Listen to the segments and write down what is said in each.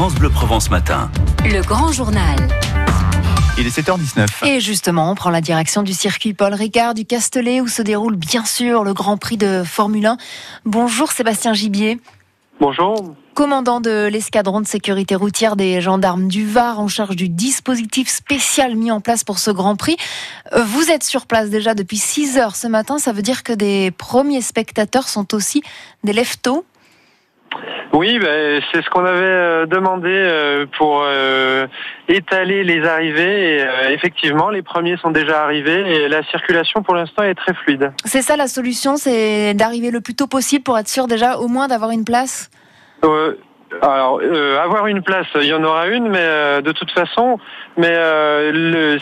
France Bleu Provence Matin. Le grand journal. Il est 7h19. Et justement, on prend la direction du circuit Paul Ricard du Castellet où se déroule bien sûr le Grand Prix de Formule 1. Bonjour Sébastien Gibier. Bonjour. Commandant de l'escadron de sécurité routière des gendarmes du Var en charge du dispositif spécial mis en place pour ce Grand Prix. Euh, vous êtes sur place déjà depuis 6 heures ce matin. Ça veut dire que des premiers spectateurs sont aussi des leftos oui, ben, c'est ce qu'on avait euh, demandé euh, pour euh, étaler les arrivées. Et, effectivement, les premiers sont déjà arrivés et la circulation pour l'instant est très fluide. C'est ça la solution, c'est d'arriver le plus tôt possible pour être sûr déjà au moins d'avoir une place? Alors, avoir une place, il y en aura une, mais de toute façon, mais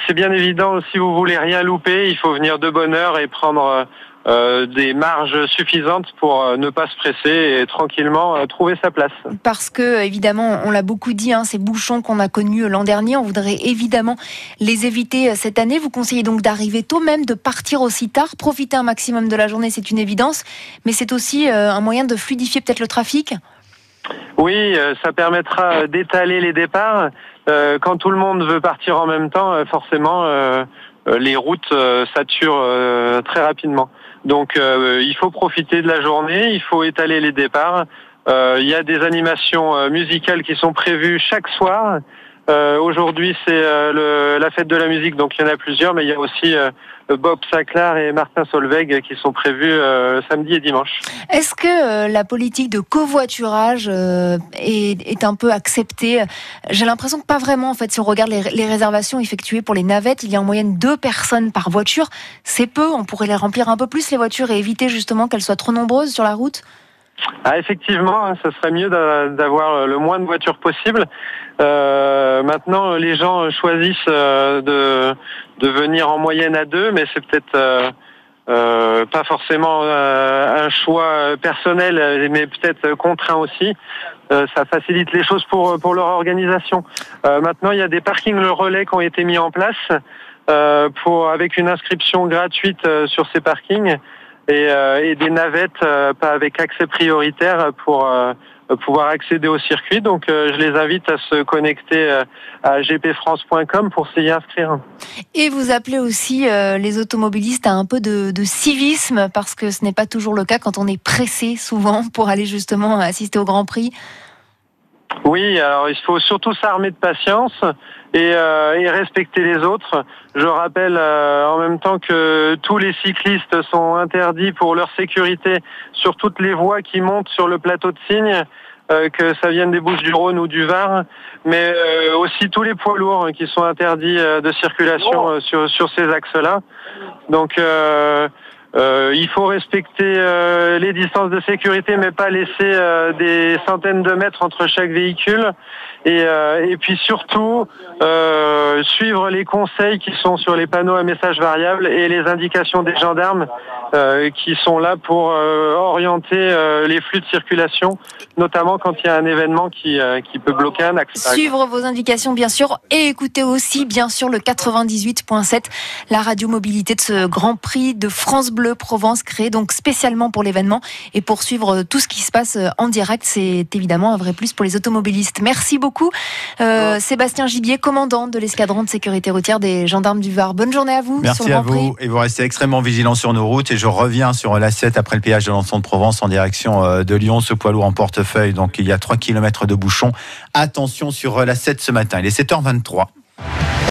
c'est bien évident, si vous voulez rien louper, il faut venir de bonne heure et prendre euh, des marges suffisantes pour euh, ne pas se presser et tranquillement euh, trouver sa place. Parce que, évidemment, on l'a beaucoup dit, hein, ces bouchons qu'on a connus l'an dernier, on voudrait évidemment les éviter cette année. Vous conseillez donc d'arriver tôt, même de partir aussi tard, profiter un maximum de la journée, c'est une évidence, mais c'est aussi un moyen de fluidifier peut-être le trafic oui, ça permettra d'étaler les départs. Quand tout le monde veut partir en même temps, forcément, les routes saturent très rapidement. Donc euh, il faut profiter de la journée, il faut étaler les départs. Euh, il y a des animations euh, musicales qui sont prévues chaque soir. Aujourd'hui, c'est la fête de la musique, donc il y en a plusieurs, mais il y a aussi Bob Saclar et Martin Solveig qui sont prévus samedi et dimanche. Est-ce que la politique de covoiturage est, un peu acceptée? J'ai l'impression que pas vraiment. En fait, si on regarde les, réservations effectuées pour les navettes, il y a en moyenne deux personnes par voiture. C'est peu. On pourrait les remplir un peu plus les voitures et éviter justement qu'elles soient trop nombreuses sur la route? Ah, effectivement, hein, ce serait mieux d'avoir le moins de voitures possible. Euh, maintenant, les gens choisissent euh, de, de venir en moyenne à deux, mais c'est peut-être euh, pas forcément un choix personnel, mais peut-être contraint aussi. ça facilite les choses pour, pour leur organisation. maintenant, il y a des parkings le relais qui ont été mis en place pour avec une inscription gratuite sur ces parkings. Euh, et, des navettes euh, avec accès prioritaire pour euh, pouvoir accéder au circuit. Donc je les invite à se connecter à gpfrance.com pour s'y inscrire. Et vous appelez aussi les automobilistes à un peu de civisme parce que ce n'est pas toujours le cas quand on est pressé souvent pour aller justement assister au Grand Prix. Oui, alors il faut surtout s'armer de patience et, euh, respecter les autres. Je rappelle euh, en même temps que tous les cyclistes sont interdits pour leur sécurité sur toutes les voies qui montent sur le plateau de Cygne, euh, que ça vienne des Bouches du Rhône ou du Var, mais aussi tous les poids lourds hein, qui sont interdits de circulation sur, sur ces axes-là. Donc euh, il faut respecter euh, les distances de sécurité, mais pas laisser euh, des centaines de mètres entre chaque véhicule. Et, et puis surtout, suivre les conseils qui sont sur les panneaux à messages variables et les indications des gendarmes qui sont là pour orienter les flux de circulation, notamment quand il y a un événement qui, qui peut bloquer un axe. Suivre vos indications, bien sûr, et écouter aussi, bien sûr, le 98.7, la radio mobilité de ce Grand Prix de France Bleu Provence, créé donc spécialement pour l'événement. Et pour suivre tout ce qui se passe euh, en direct, c'est évidemment un vrai plus pour les automobilistes. Merci beaucoup, euh, Sébastien Gibier, commandant de l'escadron de sécurité routière des gendarmes du Var. Bonne journée à vous. Merci à vous. Et vous restez extrêmement vigilants sur nos routes. Et je reviens sur la 7 après le péage de l'Anson de Provence en direction euh, de Lyon. Ce poids lourd en portefeuille. Donc il y a 3 km de bouchons. Attention sur la 7 ce matin. Il est 7h23.